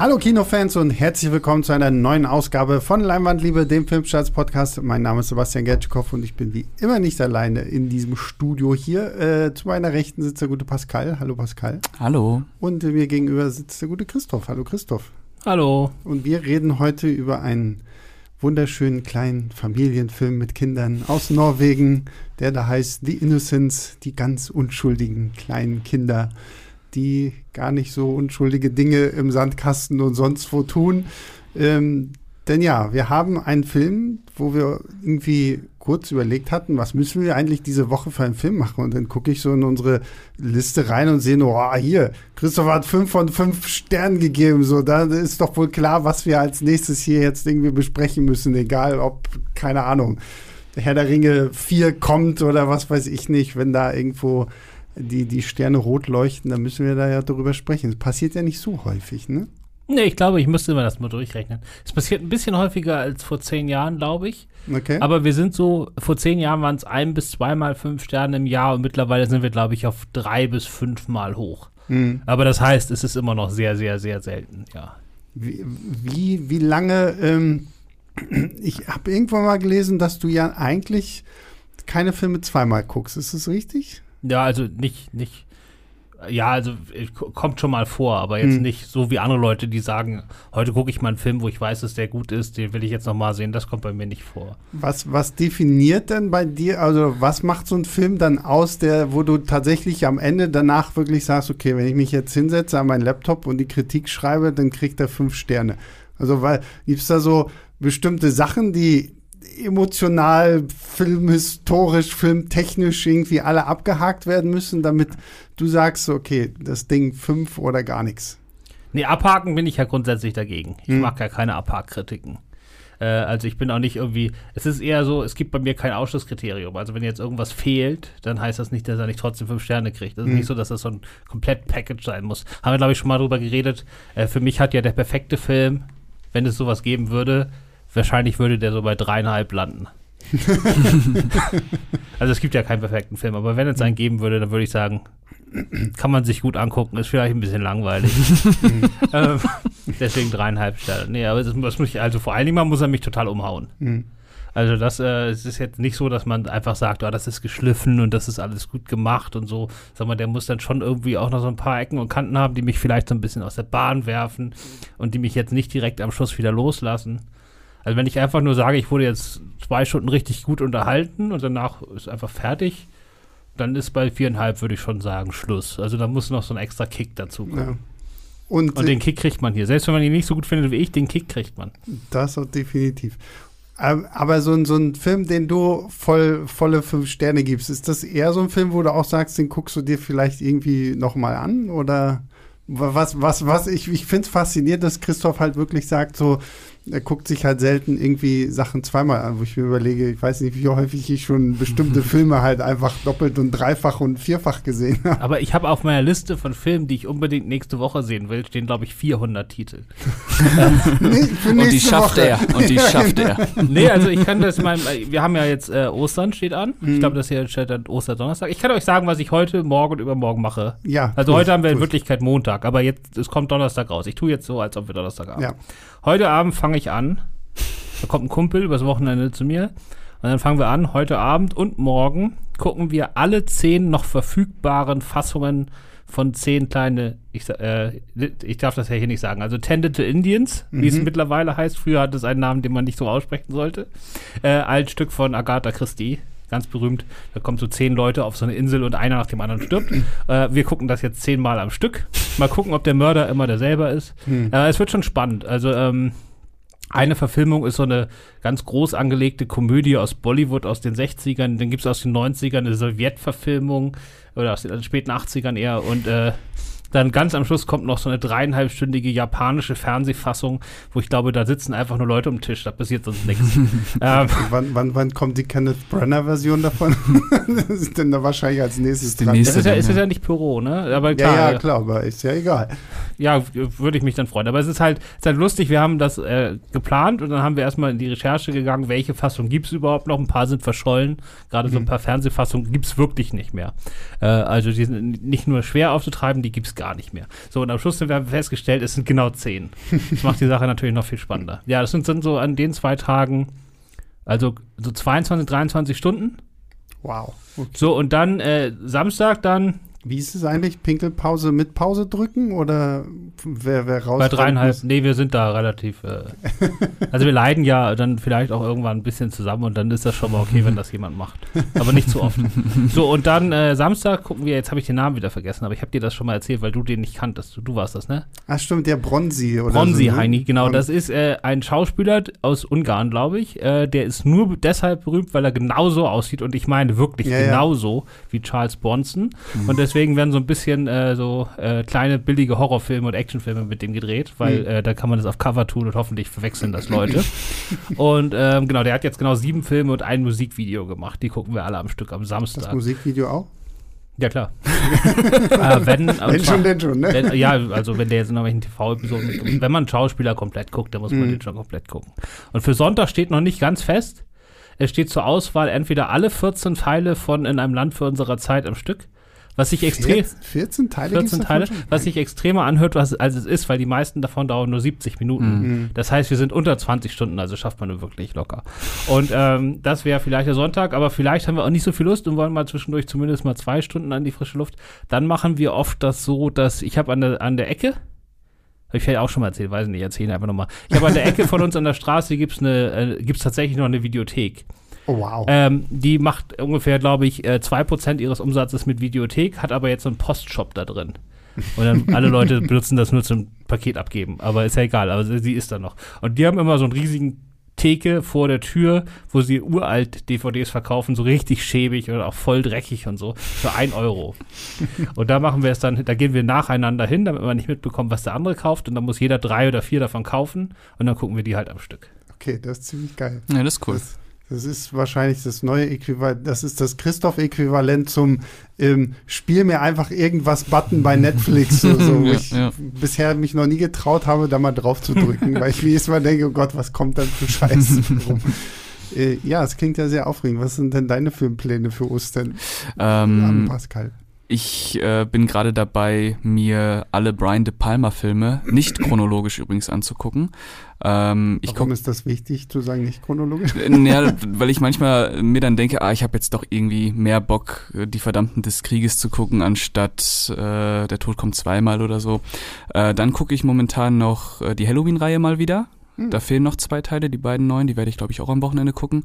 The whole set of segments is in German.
Hallo Kinofans und herzlich willkommen zu einer neuen Ausgabe von Leinwandliebe, dem Filmstarts-Podcast. Mein Name ist Sebastian Gertschikow und ich bin wie immer nicht alleine in diesem Studio hier. Äh, zu meiner Rechten sitzt der gute Pascal. Hallo Pascal. Hallo. Und mir gegenüber sitzt der gute Christoph. Hallo Christoph. Hallo. Und wir reden heute über einen wunderschönen kleinen Familienfilm mit Kindern aus Norwegen, der da heißt The Innocents, die ganz unschuldigen kleinen Kinder die gar nicht so unschuldige Dinge im Sandkasten und sonst wo tun. Ähm, denn ja, wir haben einen Film, wo wir irgendwie kurz überlegt hatten, was müssen wir eigentlich diese Woche für einen Film machen? Und dann gucke ich so in unsere Liste rein und sehe nur, oh, hier, Christopher hat fünf von fünf Sternen gegeben. So, da ist doch wohl klar, was wir als nächstes hier jetzt irgendwie besprechen müssen, egal ob, keine Ahnung, Herr der Ringe 4 kommt oder was weiß ich nicht, wenn da irgendwo die, die Sterne rot leuchten, dann müssen wir da ja darüber sprechen. Das passiert ja nicht so häufig, ne? Nee, ich glaube, ich müsste immer das mal durchrechnen. Es passiert ein bisschen häufiger als vor zehn Jahren, glaube ich. Okay. Aber wir sind so, vor zehn Jahren waren es ein bis zweimal fünf Sterne im Jahr und mittlerweile sind wir, glaube ich, auf drei bis fünfmal hoch. Mhm. Aber das heißt, es ist immer noch sehr, sehr, sehr selten, ja. Wie, wie, wie lange, ähm, ich habe irgendwann mal gelesen, dass du ja eigentlich keine Filme zweimal guckst. Ist das richtig? Ja, also nicht, nicht, ja, also kommt schon mal vor, aber jetzt hm. nicht so wie andere Leute, die sagen, heute gucke ich mal einen Film, wo ich weiß, dass der gut ist, den will ich jetzt noch mal sehen. Das kommt bei mir nicht vor. Was, was definiert denn bei dir, also was macht so ein Film dann aus, der, wo du tatsächlich am Ende danach wirklich sagst, okay, wenn ich mich jetzt hinsetze an meinen Laptop und die Kritik schreibe, dann kriegt er fünf Sterne. Also, weil, gibt es da so bestimmte Sachen, die emotional, filmhistorisch, filmtechnisch irgendwie alle abgehakt werden müssen, damit du sagst, okay, das Ding fünf oder gar nichts. Nee, abhaken bin ich ja grundsätzlich dagegen. Ich hm. mag ja keine Abhakkritiken. Äh, also ich bin auch nicht irgendwie, es ist eher so, es gibt bei mir kein Ausschlusskriterium. Also wenn jetzt irgendwas fehlt, dann heißt das nicht, dass er nicht trotzdem fünf Sterne kriegt. Das ist hm. nicht so, dass das so ein komplett Package sein muss. Haben wir, glaube ich, schon mal drüber geredet. Äh, für mich hat ja der perfekte Film, wenn es sowas geben würde, wahrscheinlich würde der so bei dreieinhalb landen. also es gibt ja keinen perfekten Film, aber wenn es einen geben würde, dann würde ich sagen, kann man sich gut angucken, ist vielleicht ein bisschen langweilig. ähm, deswegen dreieinhalb Sterne. Nee, aber das, das muss ich, also vor allen Dingen muss er mich total umhauen. Mhm. Also das äh, es ist jetzt nicht so, dass man einfach sagt, oh, das ist geschliffen und das ist alles gut gemacht und so. Sag mal, der muss dann schon irgendwie auch noch so ein paar Ecken und Kanten haben, die mich vielleicht so ein bisschen aus der Bahn werfen und die mich jetzt nicht direkt am Schluss wieder loslassen. Also wenn ich einfach nur sage, ich wurde jetzt zwei Stunden richtig gut unterhalten und danach ist einfach fertig, dann ist bei viereinhalb, würde ich schon sagen, Schluss. Also da muss noch so ein extra Kick dazu kommen. Ja. Und, und, den Kick kriegt man hier. Selbst wenn man ihn nicht so gut findet wie ich, den Kick kriegt man. Das auch definitiv. Aber so ein, so ein Film, den du voll, volle fünf Sterne gibst, ist das eher so ein Film, wo du auch sagst, den guckst du dir vielleicht irgendwie nochmal an? Oder was, was, was, ich, ich finde es faszinierend, dass Christoph halt wirklich sagt, so, er guckt sich halt selten irgendwie Sachen zweimal an, wo ich mir überlege, ich weiß nicht, wie häufig ich schon bestimmte Filme halt einfach doppelt und dreifach und vierfach gesehen habe. Aber ich habe auf meiner Liste von Filmen, die ich unbedingt nächste Woche sehen will, stehen, glaube ich, 400 Titel. nee, und die schafft Woche. er. Und die ja, schafft genau. er. Nee, also ich kann das mal, wir haben ja jetzt äh, Ostern steht an. Mhm. Ich glaube, das hier steht dann Osterdonnerstag. Ich kann euch sagen, was ich heute, morgen und übermorgen mache. Ja. Also heute haben wir in Wirklichkeit Montag, aber jetzt, es kommt Donnerstag raus. Ich tue jetzt so, als ob wir Donnerstag haben. Ja. Heute Abend fange ich an. Da kommt ein Kumpel übers Wochenende zu mir. Und dann fangen wir an, heute Abend und morgen gucken wir alle zehn noch verfügbaren Fassungen von zehn kleine, ich, äh, ich darf das ja hier nicht sagen, also Tended to Indians, mhm. wie es mhm. mittlerweile heißt. Früher hat es einen Namen, den man nicht so aussprechen sollte. Äh, ein Stück von Agatha Christie, ganz berühmt. Da kommen so zehn Leute auf so eine Insel und einer nach dem anderen stirbt. äh, wir gucken das jetzt zehnmal am Stück. Mal gucken, ob der Mörder immer derselbe ist. Mhm. Äh, es wird schon spannend. Also, ähm, eine Verfilmung ist so eine ganz groß angelegte Komödie aus Bollywood aus den 60ern. Dann gibt es aus den 90ern eine Sowjetverfilmung oder aus den späten 80ern eher. Und äh, dann ganz am Schluss kommt noch so eine dreieinhalbstündige japanische Fernsehfassung, wo ich glaube, da sitzen einfach nur Leute am Tisch, da passiert sonst nichts. ähm, wann, wann, wann kommt die Kenneth Brenner-Version davon? das ist denn da wahrscheinlich als nächstes dran. Nächste das ist ja, ist ja nicht Pyro, ne? Aber klar, ja, ja, klar, aber ist ja egal. Ja, würde ich mich dann freuen. Aber es ist halt, ist halt lustig, wir haben das äh, geplant und dann haben wir erstmal in die Recherche gegangen, welche Fassung gibt es überhaupt noch. Ein paar sind verschollen. Gerade mhm. so ein mhm. paar Fernsehfassungen gibt es wirklich nicht mehr. Äh, also die sind nicht nur schwer aufzutreiben, die gibt es gar nicht mehr. So, und am Schluss haben wir festgestellt, es sind genau zehn. Das macht die Sache natürlich noch viel spannender. Ja, das sind, sind so an den zwei Tagen, also so 22, 23 Stunden. Wow. Okay. So, und dann äh, Samstag dann wie ist es eigentlich? Pinkelpause mit Pause drücken oder wer, wer raus? Bei dreieinhalb, nee, wir sind da relativ. Äh, also wir leiden ja dann vielleicht auch irgendwann ein bisschen zusammen und dann ist das schon mal okay, wenn das jemand macht. Aber nicht zu oft. so, und dann äh, Samstag gucken wir, jetzt habe ich den Namen wieder vergessen, aber ich habe dir das schon mal erzählt, weil du den nicht kanntest. Du, du warst das, ne? Ach stimmt, der Bronzi oder Bronzi so, ne? Heini, genau. Bron das ist äh, ein Schauspieler aus Ungarn, glaube ich. Äh, der ist nur deshalb berühmt, weil er genauso aussieht und ich meine wirklich ja, genauso ja. wie Charles Bronson. Mhm. Und deswegen werden so ein bisschen äh, so äh, kleine billige Horrorfilme und Actionfilme mit dem gedreht, weil mhm. äh, da kann man das auf Cover tun und hoffentlich verwechseln das Leute. und ähm, genau, der hat jetzt genau sieben Filme und ein Musikvideo gemacht. Die gucken wir alle am Stück am Samstag. Das Musikvideo auch? Ja, klar. äh, wenn, wenn schon, denn schon, ne? Wenn, ja, also wenn der jetzt in irgendwelchen TV-Episoden, wenn man einen Schauspieler komplett guckt, dann muss man mhm. den schon komplett gucken. Und für Sonntag steht noch nicht ganz fest. Es steht zur Auswahl entweder alle 14 Teile von In einem Land für unserer Zeit am Stück was sich extrem 14 Teile, 14 Teile was sich extremer anhört, was, als es ist, weil die meisten davon dauern nur 70 Minuten. Mhm. Das heißt, wir sind unter 20 Stunden, also schafft man nur wirklich locker. Und ähm, das wäre vielleicht der Sonntag, aber vielleicht haben wir auch nicht so viel Lust und wollen mal zwischendurch zumindest mal zwei Stunden an die frische Luft. Dann machen wir oft das so, dass ich habe an der, an der Ecke, habe ich vielleicht auch schon mal erzählt, weiß nicht, erzähle einfach nochmal. Ich habe an der Ecke von uns an der Straße gibt's eine, äh, gibt's tatsächlich noch eine Videothek. Oh, wow. Ähm, die macht ungefähr, glaube ich, äh, 2% ihres Umsatzes mit Videothek, hat aber jetzt so einen Postshop da drin. Und dann alle Leute benutzen das nur zum Paket abgeben. Aber ist ja egal, aber sie ist da noch. Und die haben immer so einen riesigen Theke vor der Tür, wo sie uralt DVDs verkaufen, so richtig schäbig oder auch voll dreckig und so, für ein Euro. und da machen wir es dann, da gehen wir nacheinander hin, damit man nicht mitbekommt, was der andere kauft. Und dann muss jeder drei oder vier davon kaufen und dann gucken wir die halt am Stück. Okay, das ist ziemlich geil. Ja, das ist cool. Das das ist wahrscheinlich das neue Äquivalent, das ist das Christoph-Äquivalent zum ähm, Spiel mir einfach irgendwas Button bei Netflix, so, so, wo ja, ich ja. bisher mich noch nie getraut habe, da mal drauf zu drücken, weil ich jedes Mal denke, oh Gott, was kommt da für Scheiße rum. äh, ja, es klingt ja sehr aufregend. Was sind denn deine Filmpläne für Ostern? Ähm, Pascal. Ich äh, bin gerade dabei, mir alle Brian De Palma Filme, nicht chronologisch übrigens, anzugucken. Ähm, ich Warum ist das wichtig zu sagen, nicht chronologisch? Naja, äh, weil ich manchmal mir dann denke, ah, ich habe jetzt doch irgendwie mehr Bock, äh, die Verdammten des Krieges zu gucken, anstatt äh, Der Tod kommt zweimal oder so. Äh, dann gucke ich momentan noch äh, die Halloween-Reihe mal wieder. Da fehlen noch zwei Teile, die beiden neuen, die werde ich, glaube ich, auch am Wochenende gucken.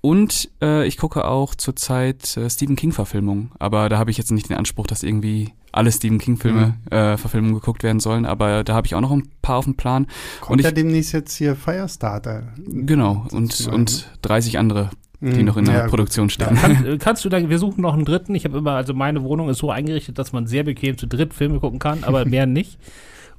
Und äh, ich gucke auch zurzeit äh, Stephen King-Verfilmungen. Aber da habe ich jetzt nicht den Anspruch, dass irgendwie alle Stephen King-Filme, mhm. äh, Verfilmungen geguckt werden sollen. Aber da habe ich auch noch ein paar auf dem Plan. Kommt und ja demnächst jetzt hier Firestarter. Genau, und, und 30 andere die hm. noch in der ja, Produktion stehen. Kann, kannst du da, wir suchen noch einen dritten. Ich habe immer, also meine Wohnung ist so eingerichtet, dass man sehr bequem zu dritt Filme gucken kann, aber mehr nicht.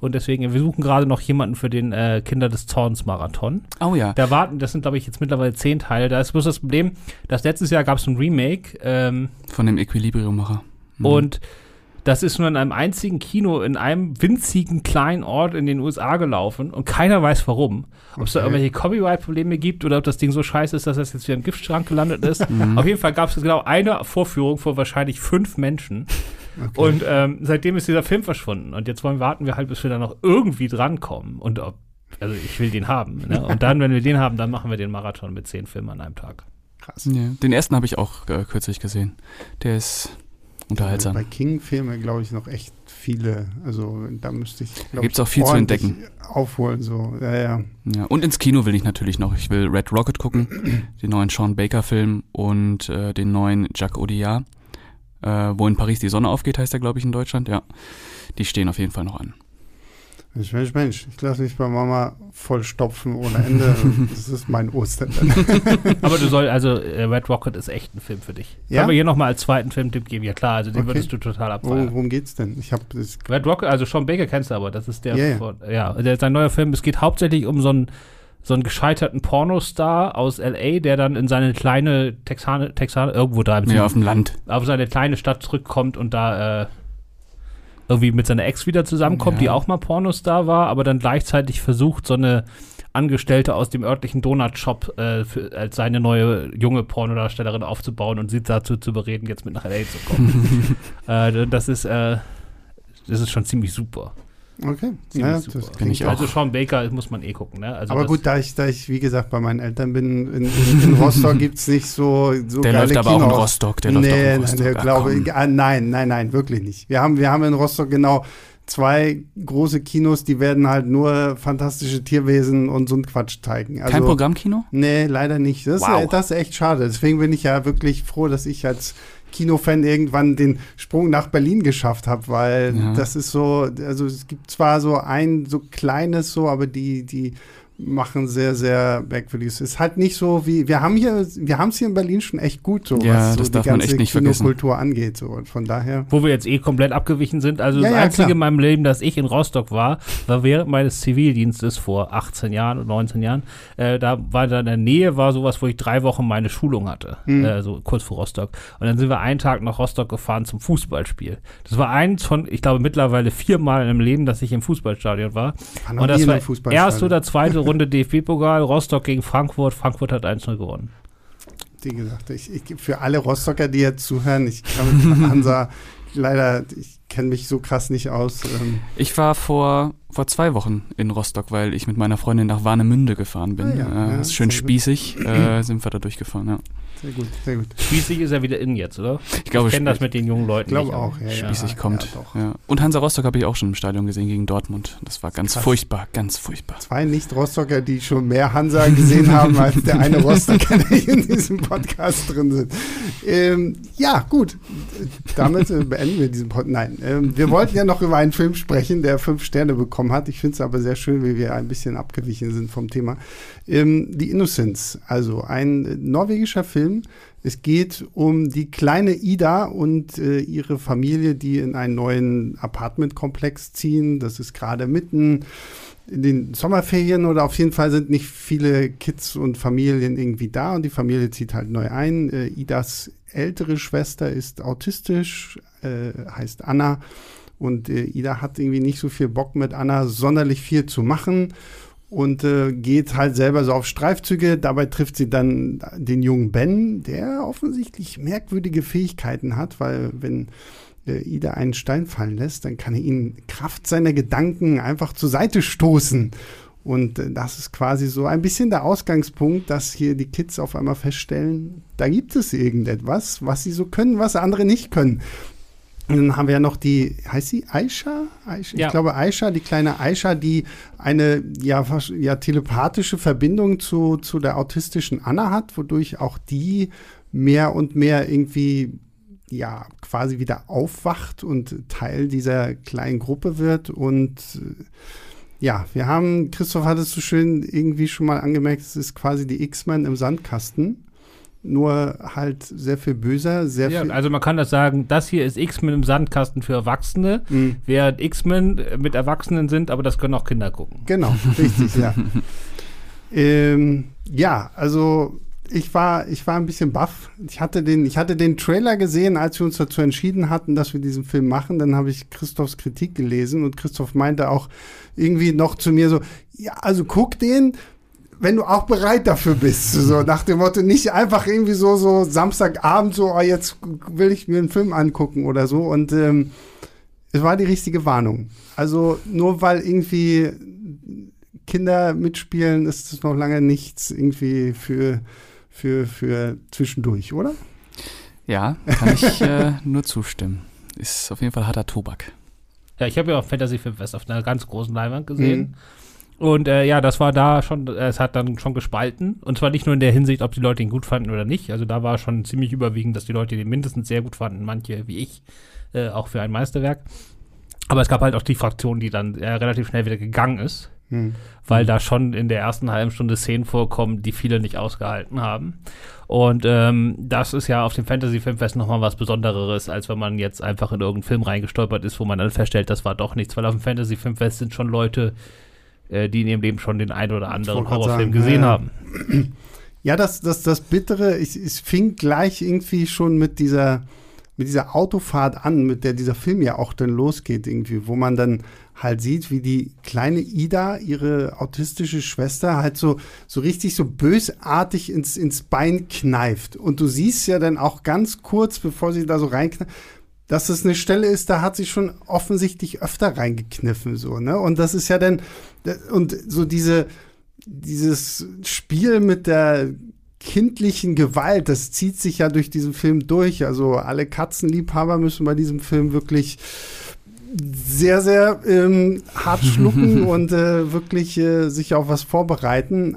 Und deswegen, wir suchen gerade noch jemanden für den äh, Kinder des Zorns Marathon. Oh ja. Da warten, das sind glaube ich jetzt mittlerweile zehn Teile. Da ist bloß das Problem, dass letztes Jahr gab es ein Remake. Ähm, Von dem Equilibrium-Macher. Mhm. Und das ist nur in einem einzigen Kino in einem winzigen kleinen Ort in den USA gelaufen und keiner weiß warum. Ob es da irgendwelche Copyright-Probleme gibt oder ob das Ding so scheiße ist, dass das jetzt wieder im Giftschrank gelandet ist. Mhm. Auf jeden Fall gab es genau eine Vorführung vor wahrscheinlich fünf Menschen. Okay. Und ähm, seitdem ist dieser Film verschwunden. Und jetzt wollen warten wir halt, bis wir da noch irgendwie drankommen. Und ob, also ich will den haben. Ne? Und dann, wenn wir den haben, dann machen wir den Marathon mit zehn Filmen an einem Tag. Krass. Ja, den ersten habe ich auch äh, kürzlich gesehen. Der ist unterhaltsam. Bei King-Filmen glaube ich noch echt viele. Also da müsste ich. Da gibt es auch viel zu entdecken. Aufholen, so. Ja, ja. ja, und ins Kino will ich natürlich noch. Ich will Red Rocket gucken, den neuen Sean Baker-Film und äh, den neuen Jacques Audiard. Äh, wo in Paris die Sonne aufgeht, heißt er, glaube ich, in Deutschland. Ja, die stehen auf jeden Fall noch an. Mensch, Mensch, Mensch, ich lasse mich bei Mama vollstopfen ohne Ende. das ist mein Ostern. Aber du sollst, also äh, Red Rocket ist echt ein Film für dich. Ja? Können wir hier nochmal als zweiten Filmtipp geben? Ja klar, also den okay. würdest du total abfeiern. Worum geht's denn? Ich habe Red Rocket, also Sean Baker kennst du aber, das ist der, yeah, von, ja, der, sein neuer Film. Es geht hauptsächlich um so einen so einen gescheiterten Pornostar aus LA, der dann in seine kleine Texane, Texane irgendwo da im ja, auf dem Land, auf seine kleine Stadt zurückkommt und da äh, irgendwie mit seiner Ex wieder zusammenkommt, ja. die auch mal Pornostar war, aber dann gleichzeitig versucht, so eine Angestellte aus dem örtlichen Donut-Shop äh, als seine neue junge Pornodarstellerin aufzubauen und sie dazu zu bereden, jetzt mit nach LA zu kommen. äh, das ist äh, das ist schon ziemlich super. Okay, ja, das bin ich auch. Also Sean Baker muss man eh gucken. Ne? Also aber gut, da ich, da ich, wie gesagt, bei meinen Eltern bin, in, in, in Rostock gibt es nicht so, so Der geile läuft aber Kinos. auch in Rostock. Der läuft nee, auch in Rostock. Der, glaube, ich, ah, nein, nein, nein, wirklich nicht. Wir haben, wir haben in Rostock genau zwei große Kinos, die werden halt nur fantastische Tierwesen und so ein Quatsch zeigen. Also, Kein Programmkino? Nee, leider nicht. Das, Wow. ist, das ist echt schade. Deswegen bin ich ja wirklich froh, dass ich als Kinofan irgendwann den Sprung nach Berlin geschafft habe, weil Ja. das ist so, also es gibt zwar so ein so kleines so, aber die, die machen sehr, sehr merkwürdig. Es ist halt nicht so wie, wir haben hier, wir haben es hier in Berlin schon echt gut, so Ja, was so das die darf man ganze echt nicht vergessen. Kinokultur angeht. So. Und von daher. Wo wir jetzt eh komplett abgewichen sind. Also Ja, das ja, Einzige klar. in meinem Leben, dass ich in Rostock war, war während meines Zivildienstes vor 18 Jahren oder 19 Jahren. Äh, da war da in der Nähe war sowas, wo ich drei Wochen meine Schulung hatte. Mhm. Äh, so kurz vor Rostock. Und dann sind wir einen Tag nach Rostock gefahren zum Fußballspiel. Das war eins von, ich glaube, mittlerweile viermal in meinem Leben, dass ich im Fußballstadion war. War Und das war erste oder zweite Runde DFB-Pokal, Rostock gegen Frankfurt. Frankfurt hat 1-0 gewonnen. Wie gesagt, ich, ich, für alle Rostocker, die jetzt zuhören, ich kann mit Hansa leider, ich kenne mich so krass nicht aus. Ähm, Ich war vor, vor zwei Wochen in Rostock, weil ich mit meiner Freundin nach Warnemünde gefahren bin. Ah ja, äh, ja, ist schön spießig, äh, sind wir da durchgefahren, ja. sehr gut, sehr gut. Schließlich ist er wieder in jetzt, oder? Ich glaube, ich kenne das mit den jungen Leuten. Ich glaube auch, ja, ja. Spießig kommt. Ja, doch. Ja. Und Hansa Rostock habe ich auch schon im Stadion gesehen gegen Dortmund. Das war ganz Krass. furchtbar, ganz furchtbar. Zwei Nicht-Rostocker, die schon mehr Hansa gesehen haben als der eine Rostocker, der hier in diesem Podcast drin sind. Ähm, ja, gut. Damit äh, beenden wir diesen Podcast. Nein, ähm, wir wollten ja noch über einen Film sprechen, der fünf Sterne bekommen hat. Ich finde es aber sehr schön, wie wir ein bisschen abgewichen sind vom Thema. Ähm, The Innocents, also ein äh, norwegischer Film. Es geht um die kleine Ida und äh, ihre Familie, die in einen neuen Apartmentkomplex ziehen. Das ist gerade mitten in den Sommerferien oder auf jeden Fall sind nicht viele Kids und Familien irgendwie da und die Familie zieht halt neu ein. Äh, Idas ältere Schwester ist autistisch, äh, heißt Anna und äh, Ida hat irgendwie nicht so viel Bock mit Anna sonderlich viel zu machen und äh, geht halt selber so auf Streifzüge. Dabei trifft sie dann den jungen Ben, der offensichtlich merkwürdige Fähigkeiten hat, weil wenn äh, Ida einen Stein fallen lässt, dann kann er ihn Kraft seiner Gedanken einfach zur Seite stoßen. Und äh, das ist quasi so ein bisschen der Ausgangspunkt, dass hier die Kids auf einmal feststellen, da gibt es irgendetwas, was sie so können, was andere nicht können. Dann haben wir ja noch die, heißt sie Aisha? Aisha Ja. Ich glaube Aisha, die kleine Aisha, die eine ja, ja telepathische Verbindung zu, zu der autistischen Anna hat, wodurch auch die mehr und mehr irgendwie ja quasi wieder aufwacht und Teil dieser kleinen Gruppe wird. Und äh, ja, wir haben, Christoph hat es so schön irgendwie schon mal angemerkt, es ist quasi die X-Men im Sandkasten. Nur halt sehr viel böser, sehr Ja, viel. also man kann das sagen, das hier ist X-Men im Sandkasten für Erwachsene, Mhm. während X-Men mit Erwachsenen sind, aber das können auch Kinder gucken. Genau, richtig, ja. ähm, ja, also ich war, ich war ein bisschen baff. Ich hatte, den, ich hatte den Trailer gesehen, als wir uns dazu entschieden hatten, dass wir diesen Film machen. Dann habe ich Christophs Kritik gelesen und Christoph meinte auch irgendwie noch zu mir so, ja, also guck den, wenn du auch bereit dafür bist. So nach dem Motto, nicht einfach irgendwie so, so Samstagabend so, oh, jetzt will ich mir einen Film angucken oder so. Und ähm, es war die richtige Warnung. Also nur weil irgendwie Kinder mitspielen, ist es noch lange nichts irgendwie für, für, für zwischendurch, oder? Ja, kann ich äh, nur zustimmen. Ist auf jeden Fall harter Tobak. Ja, ich habe ja auch Fantasy Filmfest auf einer ganz großen Leinwand gesehen. Und äh, ja, das war da schon, es hat dann schon gespalten. Und zwar nicht nur in der Hinsicht, ob die Leute ihn gut fanden oder nicht. Also da war schon ziemlich überwiegend, dass die Leute den mindestens sehr gut fanden, manche wie ich, äh, auch für ein Meisterwerk. Aber es gab halt auch die Fraktion, die dann äh, relativ schnell wieder gegangen ist, Hm. weil da schon in der ersten halben Stunde Szenen vorkommen, die viele nicht ausgehalten haben. Und ähm, das ist ja auf dem Fantasy Filmfest nochmal was Besonderes, als wenn man jetzt einfach in irgendeinen Film reingestolpert ist, wo man dann feststellt, das war doch nichts, weil auf dem Fantasy Filmfest sind schon Leute, äh, die in ihrem Leben schon den einen oder anderen Horrorfilm sagen, gesehen ja. haben. Ja, das, das, das Bittere, ich, es fing gleich irgendwie schon mit dieser, mit dieser Autofahrt an, mit der dieser Film ja auch dann losgeht, irgendwie, wo man dann halt sieht, wie die kleine Ida, ihre autistische Schwester, halt so, so richtig so bösartig ins, ins Bein kneift. Und du siehst ja dann auch ganz kurz, bevor sie da so reinkneift, dass es eine Stelle ist, da hat sie schon offensichtlich öfter reingekniffen, so, ne? Und das ist ja dann, und so diese, dieses Spiel mit der kindlichen Gewalt, das zieht sich ja durch diesen Film durch. Also alle Katzenliebhaber müssen bei diesem Film wirklich sehr, sehr ähm, hart schlucken und äh, wirklich äh, sich auf was vorbereiten.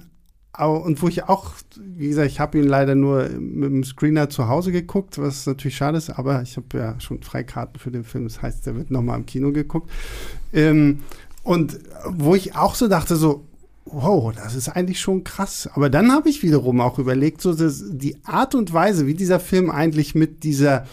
Und wo ich auch, wie gesagt, ich habe ihn leider nur mit dem Screener zu Hause geguckt, was natürlich schade ist, aber ich habe ja schon Freikarten für den Film, das heißt, der wird nochmal im Kino geguckt. Ähm, und wo ich auch so dachte, so, wow, das ist eigentlich schon krass. Aber dann habe ich wiederum auch überlegt, so die Art und Weise, wie dieser Film eigentlich mit dieser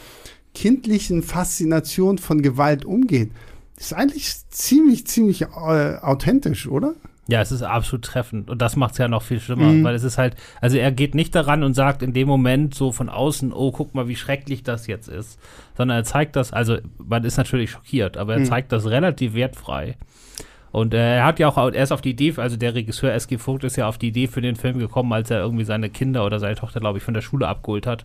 kindlichen Faszination von Gewalt umgeht, ist eigentlich ziemlich, ziemlich äh, authentisch, oder? Ja, es ist absolut treffend. Und das macht es ja noch viel schlimmer, mhm. weil es ist halt, also er geht nicht daran und sagt in dem Moment so von außen, oh, guck mal, wie schrecklich das jetzt ist. Sondern er zeigt das, also man ist natürlich schockiert, aber er mhm. zeigt das relativ wertfrei. Und äh, er hat ja auch, er ist auf die Idee, also der Regisseur S.G. Vogt ist ja auf die Idee für den Film gekommen, als er irgendwie seine Kinder oder seine Tochter, glaube ich, von der Schule abgeholt hat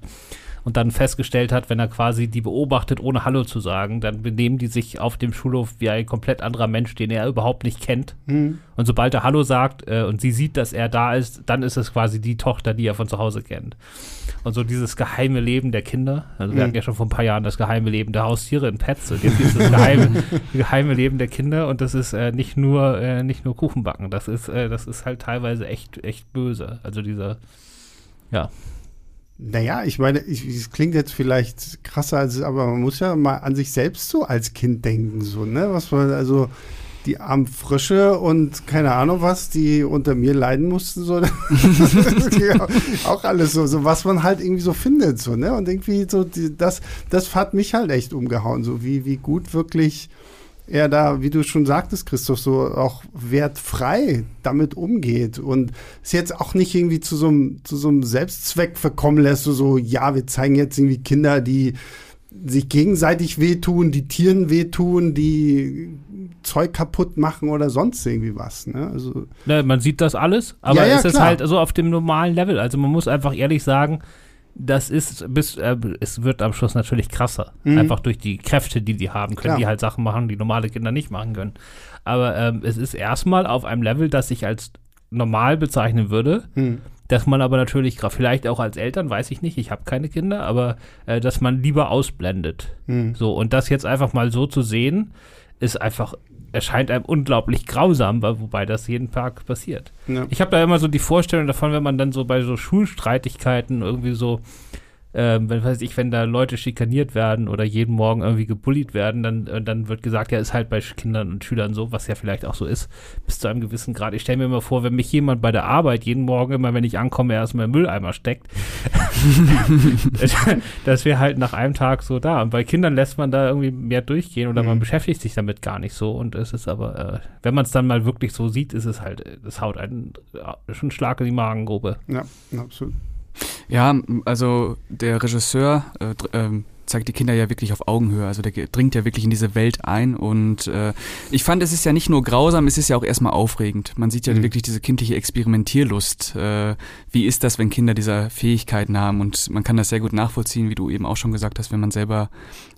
und dann festgestellt hat, wenn er quasi die beobachtet, ohne Hallo zu sagen, dann benehmen die sich auf dem Schulhof wie ein komplett anderer Mensch, den er überhaupt nicht kennt. Mhm. Und sobald er Hallo sagt äh, und sie sieht, dass er da ist, dann ist es quasi die Tochter, die er von zu Hause kennt. Und so dieses geheime Leben der Kinder, also wir mhm. hatten ja schon vor ein paar Jahren das geheime Leben der Haustiere in Pets und jetzt ist das geheime, geheime Leben der Kinder und das ist äh, nicht nur äh, nicht nur Kuchenbacken, das ist äh, das ist halt teilweise echt echt böse. Also dieser ja. Naja, ich meine, es klingt jetzt vielleicht krasser, als, aber man muss ja mal an sich selbst so als Kind denken, so, ne? Was man, also die armen Frösche und keine Ahnung was, die unter mir leiden mussten, so. auch alles so, so, was man halt irgendwie so findet, so, ne? Und irgendwie so, die, das, das hat mich halt echt umgehauen, so wie, wie gut wirklich er da, wie du schon sagtest, Christoph, so auch wertfrei damit umgeht und es jetzt auch nicht irgendwie zu so einem, zu so einem Selbstzweck verkommen lässt, so, so, ja, wir zeigen jetzt irgendwie Kinder, die sich gegenseitig wehtun, die Tieren wehtun, die Zeug kaputt machen oder sonst irgendwie was. Ne? Also, ne, man sieht das alles, aber ja, ja, es ist halt so auf dem normalen Level. Also man muss einfach ehrlich sagen, das ist bis äh, es wird am Schluss natürlich krasser. Mhm. Einfach durch die Kräfte, die die haben, können Klar. die halt Sachen machen, die normale Kinder nicht machen können. Aber ähm, es ist erstmal auf einem Level, das ich als normal bezeichnen würde. Mhm. Dass man aber natürlich, vielleicht auch als Eltern, weiß ich nicht, ich habe keine Kinder, aber äh, dass man lieber ausblendet. Mhm. So, und das jetzt einfach mal so zu sehen, ist einfach erscheint einem unglaublich grausam, wobei das jeden Tag passiert. Ja. Ich habe da immer so die Vorstellung davon, wenn man dann so bei so Schulstreitigkeiten irgendwie so ähm, wenn weiß ich, wenn da Leute schikaniert werden oder jeden Morgen irgendwie gebullied werden, dann, äh, dann wird gesagt, ja, ist halt bei Kindern und Schülern so, was ja vielleicht auch so ist, bis zu einem gewissen Grad. Ich stelle mir immer vor, wenn mich jemand bei der Arbeit jeden Morgen, immer wenn ich ankomme, erstmal im Mülleimer steckt, das wäre halt nach einem Tag so da. Und bei Kindern lässt man da irgendwie mehr durchgehen oder mhm. man beschäftigt sich damit gar nicht so. Und es ist aber, äh, wenn man es dann mal wirklich so sieht, ist es halt, das haut einen äh, schon Schlag in die Magengrube. Ja, absolut. Ja, also der Regisseur äh, äh, zeigt die Kinder ja wirklich auf Augenhöhe. Also der dringt ja wirklich in diese Welt ein. Und äh, ich fand, es ist ja nicht nur grausam, es ist ja auch erstmal aufregend. Man sieht ja mhm. wirklich diese kindliche Experimentierlust. Äh, wie ist das, wenn Kinder diese Fähigkeiten haben? Und man kann das sehr gut nachvollziehen, wie du eben auch schon gesagt hast, wenn man selber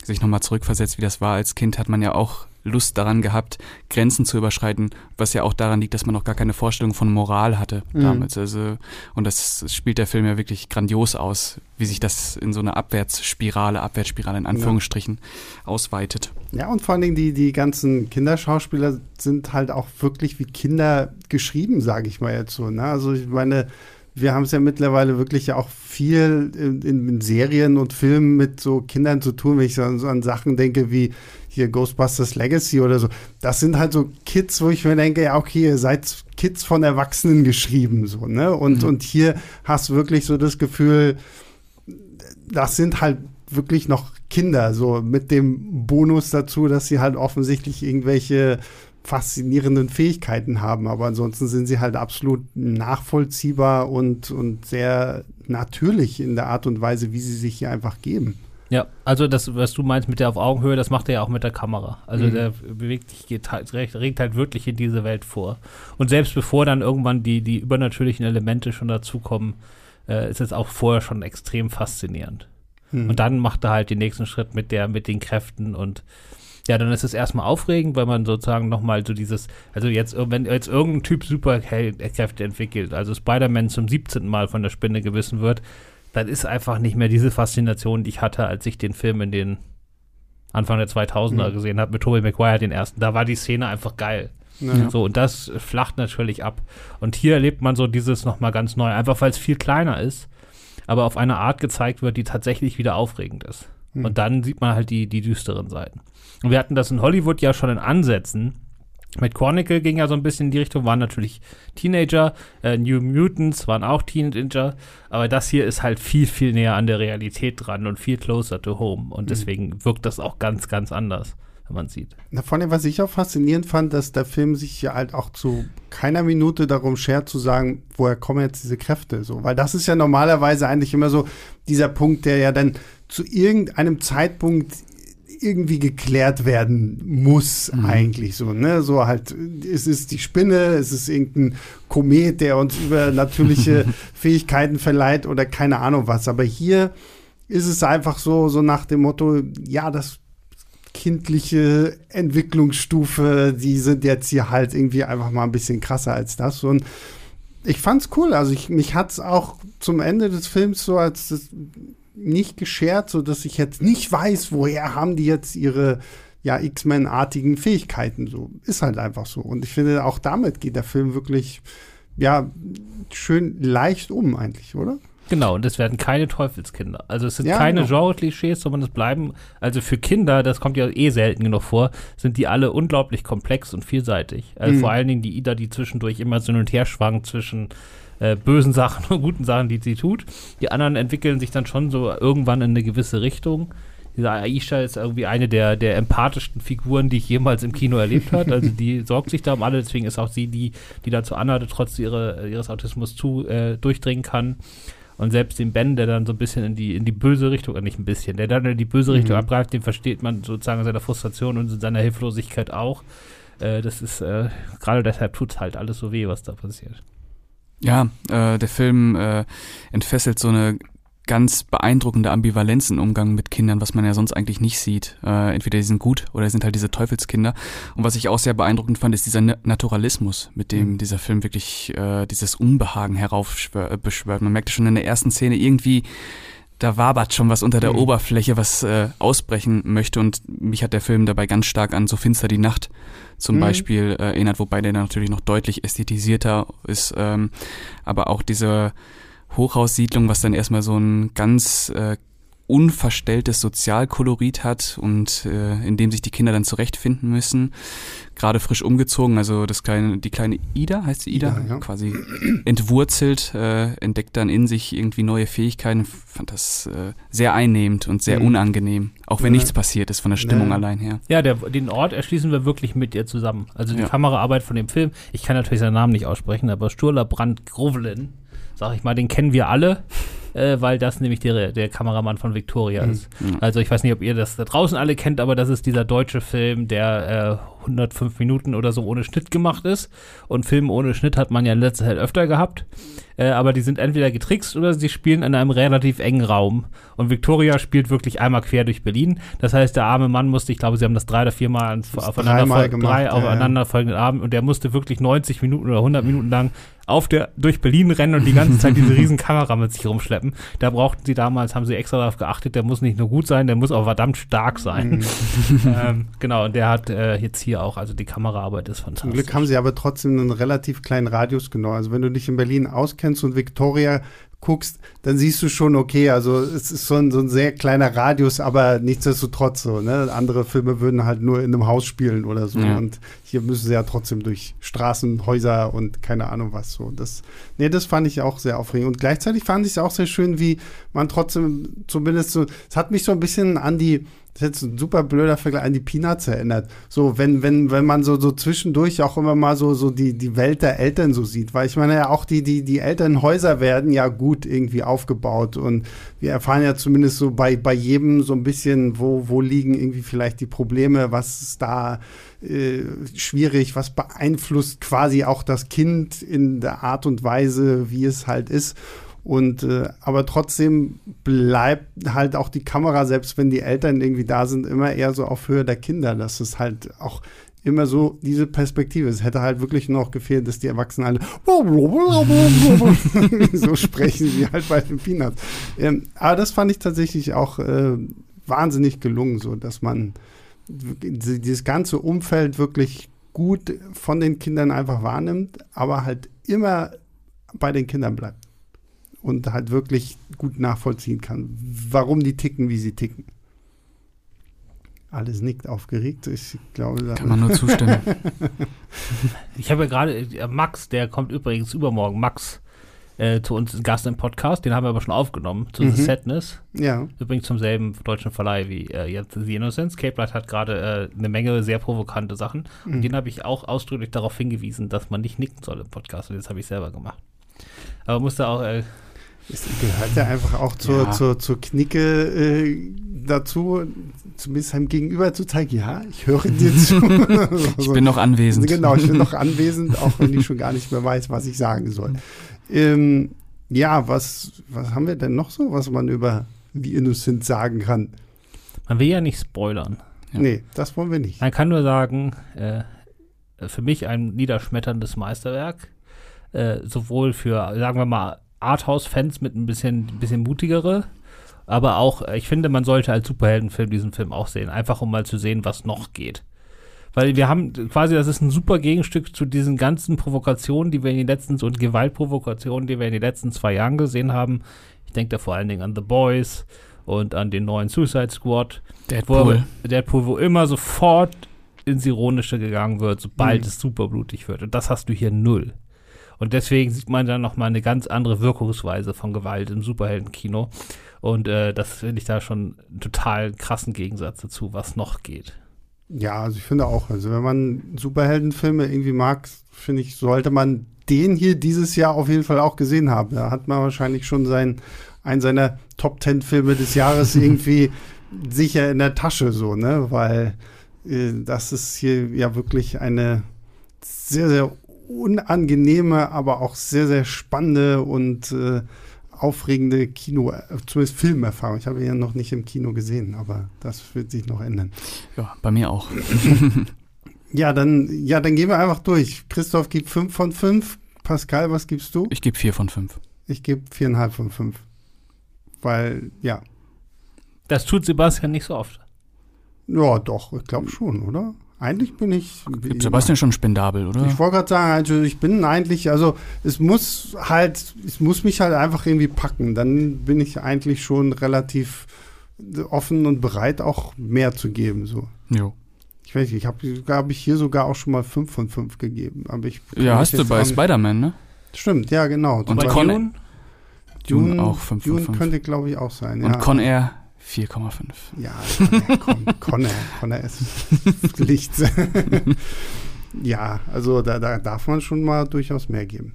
sich nochmal zurückversetzt, wie das war als Kind, hat man ja auch Lust daran gehabt, Grenzen zu überschreiten, was ja auch daran liegt, dass man noch gar keine Vorstellung von Moral hatte mhm. damals. Also, und das spielt der Film ja wirklich grandios aus, wie sich das in so eine Abwärtsspirale, Abwärtsspirale in Anführungsstrichen ja. ausweitet. Ja, und vor allen Dingen die, die ganzen Kinderschauspieler sind halt auch wirklich wie Kinder geschrieben, sage ich mal jetzt so. Ne? Also ich meine, wir haben es ja mittlerweile wirklich ja auch viel in, in, Serien und Filmen mit so Kindern zu tun, wenn ich so an, so an Sachen denke wie hier Ghostbusters Legacy oder so. Das sind halt so Kids, wo ich mir denke, ja, okay, ihr seid Kids von Erwachsenen geschrieben, so, ne? Und, mhm. und hier hast du wirklich so das Gefühl, das sind halt wirklich noch Kinder, so mit dem Bonus dazu, dass sie halt offensichtlich irgendwelche faszinierenden Fähigkeiten haben, aber ansonsten sind sie halt absolut nachvollziehbar und, und sehr natürlich in der Art und Weise, wie sie sich hier einfach geben. Ja, also das, was du meinst mit der auf Augenhöhe, das macht er ja auch mit der Kamera. Also mhm. der bewegt sich, geht halt, regt halt wirklich in diese Welt vor. Und selbst bevor dann irgendwann die, die übernatürlichen Elemente schon dazukommen, äh, ist es auch vorher schon extrem faszinierend. Mhm. Und dann macht er halt den nächsten Schritt mit der, mit den Kräften und ja, dann ist es erstmal aufregend, weil man sozusagen nochmal so dieses, also jetzt, wenn jetzt irgendein Typ Superkräfte entwickelt, also Spider-Man zum 17. Mal von der Spinne gewissen wird, dann ist einfach nicht mehr diese Faszination, die ich hatte, als ich den Film in den Anfang der 2000er mhm. gesehen habe mit Tobey Maguire, den ersten. Da war die Szene einfach geil. Ja. So, und das flacht natürlich ab. Und hier erlebt man so dieses nochmal ganz neu, einfach weil es viel kleiner ist, aber auf eine Art gezeigt wird, die tatsächlich wieder aufregend ist. Mhm. Und dann sieht man halt die, die düsteren Seiten. Und wir hatten das in Hollywood ja schon in Ansätzen. Mit Chronicle ging ja so ein bisschen in die Richtung, waren natürlich Teenager, äh, New Mutants waren auch Teenager, aber das hier ist halt viel, viel näher an der Realität dran und viel closer to home und mhm. deswegen wirkt das auch ganz, ganz anders, wenn man sieht. Na, von dem, was ich auch faszinierend fand, dass der Film sich ja halt auch zu keiner Minute darum schert zu sagen, woher kommen jetzt diese Kräfte, so, weil das ist ja normalerweise eigentlich immer so dieser Punkt, der ja dann zu irgendeinem Zeitpunkt irgendwie geklärt werden muss, mhm. eigentlich so, ne? So halt, es ist die Spinne, es ist irgendein Komet, der uns übernatürliche Fähigkeiten verleiht oder keine Ahnung was. Aber hier ist es einfach so, so nach dem Motto, ja, das kindliche Entwicklungsstufe, die sind jetzt hier halt irgendwie einfach mal ein bisschen krasser als das. Und ich fand's cool. Also ich, mich hat's auch zum Ende des Films so als das, nicht geschert, so dass ich jetzt nicht weiß, woher haben die jetzt ihre ja X-Men-artigen Fähigkeiten. So ist halt einfach so. Und ich finde, auch damit geht der Film wirklich ja schön leicht um eigentlich, oder? Genau, und es werden keine Teufelskinder. Also es sind ja, keine genau. Genre-Klischees, sondern es bleiben, also für Kinder, das kommt ja eh selten genug vor, sind die alle unglaublich komplex und vielseitig. Also mhm. vor allen Dingen die Ida, die zwischendurch immer so hin und her schwankt zwischen äh, bösen Sachen und guten Sachen, die sie tut. Die anderen entwickeln sich dann schon so irgendwann in eine gewisse Richtung. Diese Aisha ist irgendwie eine der, der empathischsten Figuren, die ich jemals im Kino erlebt habe. Also die sorgt sich da um alle, deswegen ist auch sie die, die da zu Anna trotz ihre, ihres Autismus zu äh, durchdringen kann. Und selbst den Ben, der dann so ein bisschen in die, in die böse Richtung, äh, nicht ein bisschen, der dann in die böse Richtung mhm. abgreift, den versteht man sozusagen in seiner Frustration und in seiner Hilflosigkeit auch. Äh, das ist, äh, gerade deshalb tut es halt alles so weh, was da passiert. Ja, äh, der Film äh, entfesselt so eine ganz beeindruckende Ambivalenz im Umgang mit Kindern, was man ja sonst eigentlich nicht sieht. Äh, entweder die sind gut oder sind halt diese Teufelskinder. Und was ich auch sehr beeindruckend fand, ist dieser Naturalismus, mit dem mhm. dieser Film wirklich äh, dieses Unbehagen heraufbeschwört. Man merkte schon in der ersten Szene irgendwie, da wabert schon was unter der mhm. Oberfläche, was äh, ausbrechen möchte. Und mich hat der Film dabei ganz stark an So finster die Nacht zum mhm. Beispiel äh, erinnert, wobei der natürlich noch deutlich ästhetisierter ist. Ähm, aber auch diese Hochhaussiedlung, was dann erstmal so ein ganz äh, unverstelltes Sozialkolorit hat und äh, in dem sich die Kinder dann zurechtfinden müssen. Gerade frisch umgezogen, also das kleine, die kleine Ida, heißt sie Ida, Ida ja. quasi entwurzelt, äh, entdeckt dann in sich irgendwie neue Fähigkeiten. Fand das äh, sehr einnehmend und sehr mhm. unangenehm, auch wenn ja. nichts passiert ist von der Stimmung ja. allein her. Ja, der, den Ort erschließen wir wirklich mit ihr zusammen. Also die Kameraarbeit von dem Film, ich kann natürlich seinen Namen nicht aussprechen, aber Sturla Brandt Grovelen, sag ich mal, den kennen wir alle äh, weil das nämlich der, der Kameramann von Victoria mhm. ist. Also ich weiß nicht, ob ihr das da draußen alle kennt, aber das ist dieser deutsche Film, der äh, 105 Minuten oder so ohne Schnitt gemacht ist. Und Filme ohne Schnitt hat man ja in letzter Zeit öfter gehabt. Äh, aber die sind entweder getrickst oder sie spielen in einem relativ engen Raum. Und Victoria spielt wirklich einmal quer durch Berlin. Das heißt, der arme Mann musste, ich glaube, sie haben das drei oder viermal aufeinander, gemacht, drei ja, aufeinanderfolgenden ja. Abend und der musste wirklich 90 Minuten oder 100 Minuten lang auf der, durch Berlin rennen und die ganze Zeit diese riesen Kamera mit sich rumschleppen. Da brauchten sie damals, haben sie extra darauf geachtet, der muss nicht nur gut sein, der muss auch verdammt stark sein. Mhm. ähm, genau, und der hat äh, jetzt hier auch, also die Kameraarbeit ist fantastisch. Zum Glück haben sie aber trotzdem einen relativ kleinen Radius genommen. Also wenn du dich in Berlin auskennst und Victoria guckst, dann siehst du schon, okay, also es ist so ein, so ein sehr kleiner Radius, aber nichtsdestotrotz so, ne? Andere Filme würden halt nur in einem Haus spielen oder so. Ja. Und hier müssen sie ja trotzdem durch Straßen, Häuser und keine Ahnung was so. Das, nee, das fand ich auch sehr aufregend. Und gleichzeitig fand ich es auch sehr schön, wie man trotzdem zumindest so, es hat mich so ein bisschen an die das ist jetzt ein super blöder Vergleich an die Peanuts erinnert. So, wenn, wenn, wenn man so, so zwischendurch auch immer mal so, so die, die Welt der Eltern so sieht. Weil ich meine ja auch die, die, die Elternhäuser werden ja gut irgendwie aufgebaut. Und wir erfahren ja zumindest so bei, bei jedem so ein bisschen, wo, wo liegen irgendwie vielleicht die Probleme, was ist da äh, schwierig, was beeinflusst quasi auch das Kind in der Art und Weise, wie es halt ist. Und äh, aber trotzdem bleibt halt auch die Kamera, selbst wenn die Eltern irgendwie da sind, immer eher so auf Höhe der Kinder. Das ist halt auch immer so diese Perspektive. Es hätte halt wirklich noch gefehlt, dass die Erwachsenen alle so sprechen wie halt bei den Peanuts. Ähm, aber das fand ich tatsächlich auch äh, wahnsinnig gelungen, so dass man dieses ganze Umfeld wirklich gut von den Kindern einfach wahrnimmt, aber halt immer bei den Kindern bleibt und halt wirklich gut nachvollziehen kann, warum die ticken, wie sie ticken. Alles nickt aufgeregt. Ich glaube, kann man nur zustimmen. ich habe ja gerade äh, Max, der kommt übrigens übermorgen. Max äh, zu uns Gast im Podcast, den haben wir aber schon aufgenommen, zu mhm. The Sadness. Ja. Übrigens zum selben deutschen Verleih wie äh, jetzt The Innocence. Cape Light hat gerade äh, eine Menge sehr provokante Sachen. Mhm. Und den habe ich auch ausdrücklich darauf hingewiesen, dass man nicht nicken soll im Podcast. Und das habe ich selber gemacht. Aber musste auch äh, es gehört ja einfach auch zur, ja. zur, zur Knicke äh, dazu, zumindest seinem Gegenüber zu zeigen, ja, ich höre dir zu. ich bin noch anwesend. Genau, ich bin noch anwesend, auch wenn ich schon gar nicht mehr weiß, was ich sagen soll. Ähm, ja, was, was haben wir denn noch so, was man über The Innocent sagen kann? Man will ja nicht spoilern. Ja. Nee, das wollen wir nicht. Man kann nur sagen, äh, für mich ein niederschmetterndes Meisterwerk. Äh, sowohl für, sagen wir mal, Arthouse-Fans mit ein bisschen, bisschen mutigere. Aber auch, äh, ich finde, man sollte als Superheldenfilm diesen Film auch sehen. Einfach um mal zu sehen, was noch geht. Weil wir haben quasi, das ist ein super Gegenstück zu diesen ganzen Provokationen, die wir in den letzten, und Gewaltprovokationen, die wir in den letzten zwei Jahren gesehen haben. Ich denke da vor allen Dingen an The Boys und an den neuen Suicide Squad. Deadpool. Wo, Deadpool, wo immer sofort ins Ironische gegangen wird, sobald mhm. es superblutig wird. Und das hast du hier null. Und deswegen sieht man dann nochmal eine ganz andere Wirkungsweise von Gewalt im Superheldenkino. Und äh, das finde ich da schon einen total krassen Gegensatz dazu, was noch geht. Ja, also ich finde auch, also wenn man Superheldenfilme irgendwie mag, finde ich, sollte man den hier dieses Jahr auf jeden Fall auch gesehen haben. Da hat man wahrscheinlich schon sein, einen seiner Top Ten Filme des Jahres irgendwie sicher in der Tasche so, ne? Weil äh, das ist hier ja wirklich eine sehr, sehr unangenehme, aber auch sehr, sehr spannende und äh, aufregende Kino, zumindest Filmerfahrung. Ich habe ihn ja noch nicht im Kino gesehen, aber das wird sich noch ändern. Ja, bei mir auch. ja, dann, ja, dann gehen wir einfach durch. Christoph gibt 5 von 5. Pascal, was gibst du? Ich gebe 4 von 5. Ich gebe 4,5 von 5. Weil, ja. Das tut Sebastian nicht so oft. Ja, doch, ich glaube schon, oder? Eigentlich bin ich. Sebastian schon spendabel, oder? Ich wollte gerade sagen, also ich bin eigentlich, also es muss halt, es muss mich halt einfach irgendwie packen. Dann bin ich eigentlich schon relativ offen und bereit, auch mehr zu geben. So. Jo. Ich weiß nicht, ich habe hab ich hier sogar auch schon mal 5 von 5 gegeben. Aber ich ja, hast du bei Spider-Man, ne? Stimmt, ja, genau. Und Con Dune? Dune auch 5 von 5. Dune könnte, glaube ich, auch sein. Und ja. Con Air 4,5. Ja, Connor, Connor ist Licht. ja, also da, da darf man schon mal durchaus mehr geben.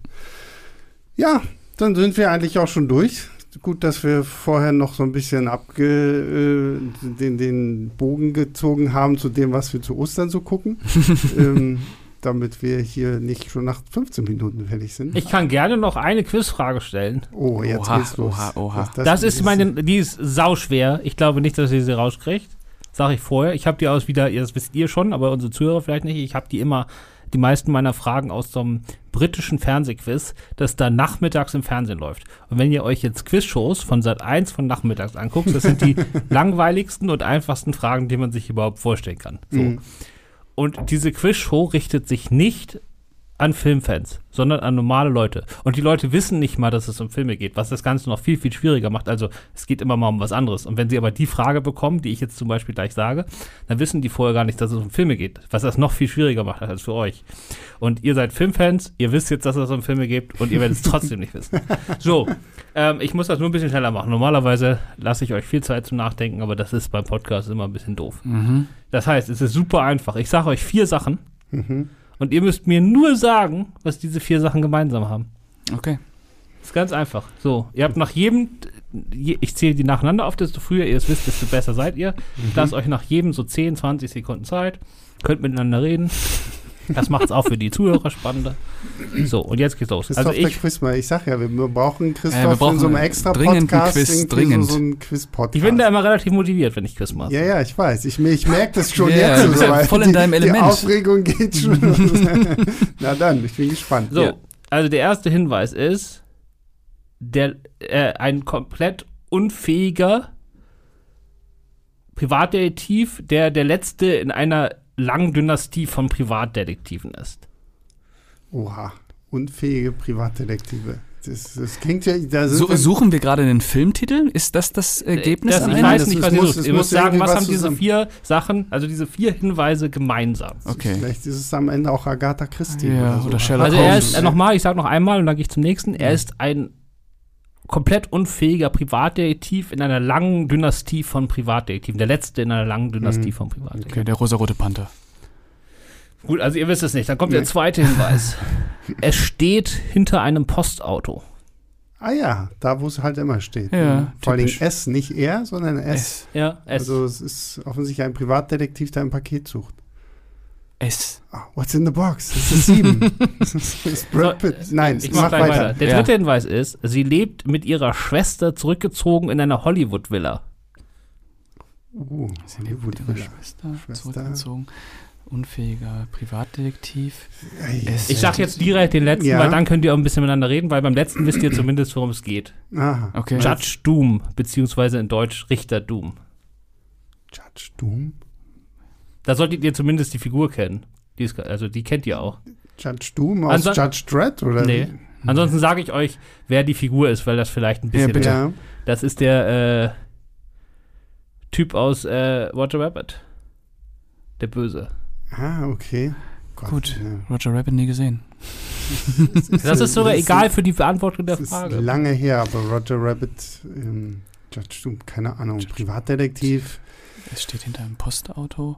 Ja, dann sind wir eigentlich auch schon durch. Gut, dass wir vorher noch so ein bisschen abge, äh, den, den Bogen gezogen haben zu dem, was wir zu Ostern so gucken. ähm, damit wir hier nicht schon nach 15 Minuten fertig sind. Ich kann gerne noch eine Quizfrage stellen. Oh, jetzt oha, geht's los. Oha, oha. Das, das ist meine, die ist sauschwer. Ich glaube nicht, dass ihr sie rauskriegt. Sag ich vorher. Ich habe die aus wieder, das wisst ihr schon, aber unsere Zuhörer vielleicht nicht. Ich habe die immer, die meisten meiner Fragen aus so einem britischen Fernsehquiz, das da nachmittags im Fernsehen läuft. Und wenn ihr euch jetzt Quizshows von Sat 1 von nachmittags anguckt, das sind die langweiligsten und einfachsten Fragen, die man sich überhaupt vorstellen kann. So. Mhm. Und diese Quizshow richtet sich nicht an Filmfans, sondern an normale Leute. Und die Leute wissen nicht mal, dass es um Filme geht, was das Ganze noch viel, viel schwieriger macht. Also es geht immer mal um was anderes. Und wenn sie aber die Frage bekommen, die ich jetzt zum Beispiel gleich sage, dann wissen die vorher gar nicht, dass es um Filme geht, was das noch viel schwieriger macht als für euch. Und ihr seid Filmfans, ihr wisst jetzt, dass es um Filme geht und ihr werdet es trotzdem nicht wissen. So, ähm, ich muss das nur ein bisschen schneller machen. Normalerweise lasse ich euch viel Zeit zum Nachdenken, aber das ist beim Podcast immer ein bisschen doof. Mhm. Das heißt, es ist super einfach. Ich sage euch vier Sachen. Mhm und ihr müsst mir nur sagen, was diese vier Sachen gemeinsam haben. Okay. ist ganz einfach. So, ihr habt nach jedem, ich zähle die nacheinander auf, desto früher ihr es wisst, desto besser seid ihr. Mhm. Lasst euch nach jedem so 10, 20 Sekunden Zeit. Könnt miteinander reden. Das macht es auch für die Zuhörer spannender. So, und jetzt geht's los. Christoph also ich, der. Ich sag ja, wir brauchen Christoph Ja, wir brauchen in so einem extra dringend Podcast. Quiz, irgendwie dringend. So, so einen Quiz-Podcast. ich bin da immer relativ motiviert, wenn ich Quiz mache. Ja, ja, ich weiß. Ich, ich merke das schon Ja, jetzt. du bist ja voll in die, deinem Die Element. Aufregung geht schon. Na dann, ich bin gespannt. So, Ja. also der erste Hinweis ist, der, äh, ein komplett unfähiger Privatdetektiv, der der letzte in einer langen Dynastie von Privatdetektiven ist. Oha, unfähige Privatdetektive. Das, das klingt ja. Da So, suchen wir gerade einen Filmtitel? Ist das das Ergebnis? Das, ich weiß nicht, was ihr muss- sucht. Ihr muss müsst sagen, was haben diese vier Sachen, also diese vier Hinweise gemeinsam. Okay. Vielleicht ist es am Ende auch Agatha Christie Ja, oder so. oder Sherlock Also er ist, äh, nochmal, ich sage noch einmal und dann gehe ich zum nächsten, er ist ein komplett unfähiger Privatdetektiv in einer langen Dynastie von Privatdetektiven. Der letzte in einer langen Dynastie Mhm. von Privatdetektiven. Okay, der rosarote Panther. Gut, also ihr wisst es nicht. Dann kommt der Nee. zweite Hinweis. es steht hinter einem Postauto. Ah ja, da wo es halt immer steht. Ja, ne? Vor allem. S, nicht er, sondern S. Ja, es. Also es ist offensichtlich ein Privatdetektiv, der ein Paket sucht. S. Ah, what's in the box? Das ist sieben. das ist, das ist Brad Pitt. Nein, ich mach mach weiter. weiter. Der Ja. dritte Hinweis ist, sie lebt mit ihrer Schwester zurückgezogen in einer Hollywood-Villa. Uh, Sie lebt mit ihrer Schwester, Schwester. zurückgezogen. Unfähiger Privatdetektiv. Ich sag jetzt direkt den letzten, Ja. weil dann könnt ihr auch ein bisschen miteinander reden, weil beim letzten wisst ihr zumindest, worum es geht. Aha. Okay. Judge Doom, beziehungsweise in Deutsch Richter Doom. Judge Doom? Da solltet ihr zumindest die Figur kennen. Die ist, also die kennt ihr auch. Judge Doom aus Anson- Judge Dredd? Oder? Nee. Ansonsten sage ich euch, wer die Figur ist, weil das vielleicht ein bisschen. bitte. Ja. Das ist der äh, Typ aus äh, Roger Rabbit. Der Böse. Ah, okay. Gott, Gut. Ja. Roger Rabbit nie gesehen. Das ist sogar das egal für die Beantwortung der Das ist Frage. lange her, aber Roger Rabbit, ähm, Judge Doom, keine Ahnung, Judge- Privatdetektiv. Es steht hinter einem Postauto.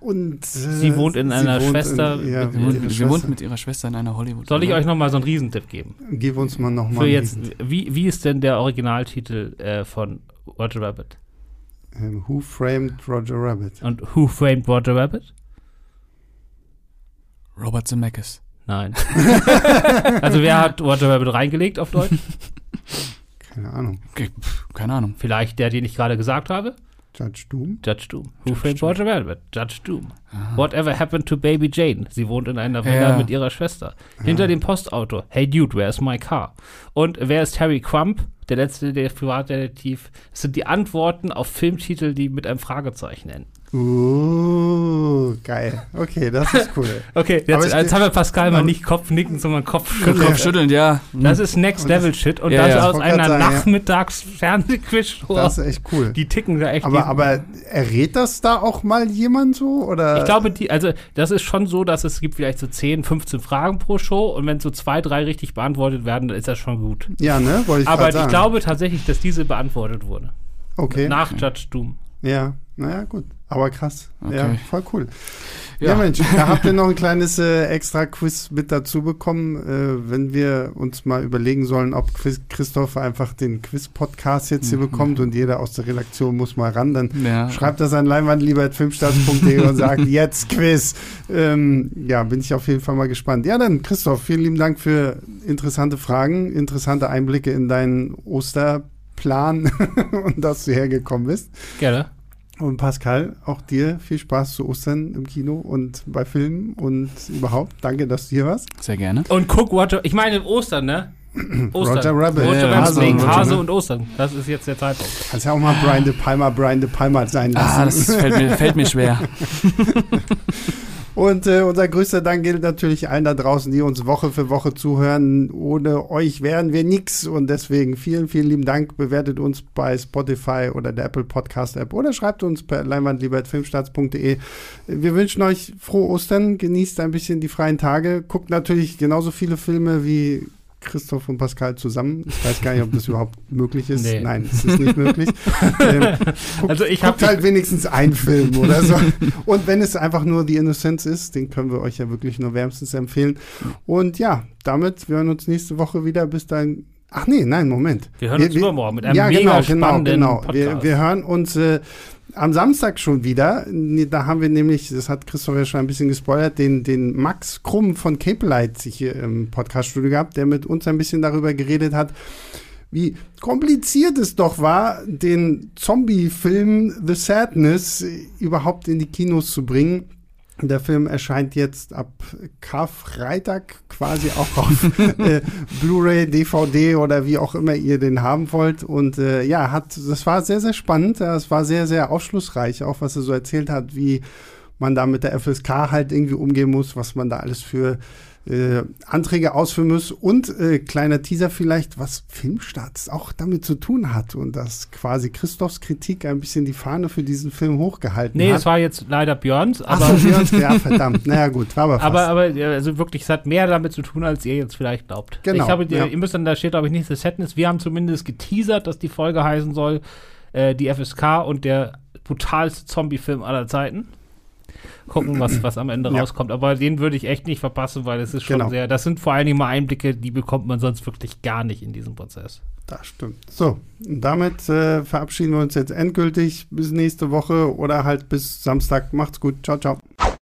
Und äh, Sie wohnt in einer wohnt Schwester In, ja, mit- mit ihrer sie wohnt Schwester. mit ihrer Schwester in einer Hollywood. Soll ich euch nochmal so einen Riesentipp geben? Gib uns mal Für nochmal. jetzt, wie, wie ist denn der Originaltitel äh, von Roger Rabbit? Ähm, Who Framed Roger Rabbit? Und Who Framed Roger Rabbit? Robert Zemeckis. Nein. also wer hat Roger Rabbit reingelegt auf Deutsch? Keine Ahnung. Okay, pff, keine Ahnung. Vielleicht der, den ich gerade gesagt habe? Judge Doom? Judge Doom. Who Judge Framed. Roger Rabbit? Judge Doom. Aha. Whatever happened to Baby Jane? Sie wohnt in einer Villa Ja. mit ihrer Schwester. Hinter dem Postauto. Hey Dude, where's my car? Und wer ist Harry Crump? Der letzte der Privatdetektiv. Das sind die Antworten auf Filmtitel, die mit einem Fragezeichen enden. Uh, geil. Okay, das ist cool. Okay, jetzt, jetzt haben wir Pascal mal nicht Kopfnicken, sondern Kopfschütteln. Kopfschütteln, ja. Das ist Next Und das- Level Shit und Ja, das ja. aus einer sagen. Nachmittags-Fernsehquiz-Show. Das ist echt cool. Die ticken da echt. Aber, aber errät das da auch mal jemand so? Oder? ich glaube, die, also das ist schon so, dass es gibt vielleicht so 10, 15 Fragen pro Show und wenn so zwei, drei richtig beantwortet werden, dann ist das schon gut. Ja, ne? Wollte ich Aber ich sagen. glaube tatsächlich, dass diese beantwortet wurde. Okay. Nach Judge Doom. Ja, naja, gut. Aber krass. Ja, Okay. voll cool. Ja, Ja. Mensch, da habt ihr noch ein kleines äh, extra Quiz mit dazu bekommen, äh, wenn wir uns mal überlegen sollen, ob Quiz Christoph einfach den Quiz-Podcast jetzt hier Mhm. bekommt und jeder aus der Redaktion muss mal ran, dann Ja. schreibt das an leinwandlieber.filmstarts.de und sagt, jetzt Quiz. Ähm, ja, bin ich auf jeden Fall mal gespannt. Ja, dann Christoph, vielen lieben Dank für interessante Fragen, interessante Einblicke in deinen Osterplan und dass du hergekommen bist. Gerne. Und Pascal, auch dir viel Spaß zu Ostern im Kino und bei Filmen und überhaupt. Danke, dass du hier warst. Sehr gerne. Und guck, Roger, ich meine Ostern, ne? Ostern. Roger Rabbit. Roger Ja, Rabbit Hase wegen und Hase Roger, und Ostern. Das ist jetzt der Zeitpunkt. Kannst ja auch mal Brian De Palma, Brian De Palma sein lassen. Ah, das fällt mir, fällt mir schwer. Und äh, unser größter Dank gilt natürlich allen da draußen, die uns Woche für Woche zuhören. Ohne euch wären wir nix. Und deswegen vielen, vielen lieben Dank. Bewertet uns bei Spotify oder der Apple Podcast App oder schreibt uns per leinwandliebertfilmstarts.de. Wir wünschen euch frohe Ostern. Genießt ein bisschen die freien Tage. Guckt natürlich genauso viele Filme wie Christoph und Pascal zusammen. Ich weiß gar nicht, ob das überhaupt möglich ist. Nee. Nein, es ist nicht möglich. ähm, guckt, Also ich hab- guckt halt wenigstens einen Film oder so. Und wenn es einfach nur The Innocence ist, den können wir euch ja wirklich nur wärmstens empfehlen. Und ja, damit, wir hören uns nächste Woche wieder. Bis dann. Ach nee, nein, Moment. Wir hören uns übermorgen mit einem ja, mega genau, genau, spannenden genau. Podcast. Wir, wir hören uns äh, Am Samstag schon wieder. Da haben wir nämlich, das hat Christoph ja schon ein bisschen gespoilert, den, den Max Krumm von Cape Light hier im Podcaststudio gehabt, der mit uns ein bisschen darüber geredet hat, wie kompliziert es doch war, den Zombie-Film The Sadness überhaupt in die Kinos zu bringen. Der Film erscheint jetzt ab Karfreitag quasi auch auf äh, Blu-ray, DVD oder wie auch immer ihr den haben wollt. Und äh, ja, hat, das war sehr, sehr spannend. Es war sehr, sehr aufschlussreich, auch was er so erzählt hat, wie man da mit der FSK halt irgendwie umgehen muss, was man da alles für äh, Anträge ausführen muss. Und äh, kleiner Teaser vielleicht, was Filmstarts auch damit zu tun hat und dass quasi Christophs Kritik ein bisschen die Fahne für diesen Film hochgehalten nee, hat. Nee, es war jetzt leider Björns. Aber Ach so, Björns, ja, verdammt. Naja, gut, war aber fast. Aber, aber also wirklich, es hat mehr damit zu tun, als ihr jetzt vielleicht glaubt. Genau. Ich habe, ja. ihr müsst dann, da steht, glaube ich, nicht The Sadness. Wir haben zumindest geteasert, dass die Folge heißen soll, äh, die FSK und der brutalste Zombie-Film aller Zeiten gucken, was, was am Ende ja. rauskommt. Aber den würde ich echt nicht verpassen, weil es ist schon genau. sehr, das sind vor allen Dingen mal Einblicke, die bekommt man sonst wirklich gar nicht in diesem Prozess. Das stimmt. So, damit äh, verabschieden wir uns jetzt endgültig bis nächste Woche oder halt bis Samstag. Macht's gut. Ciao, ciao.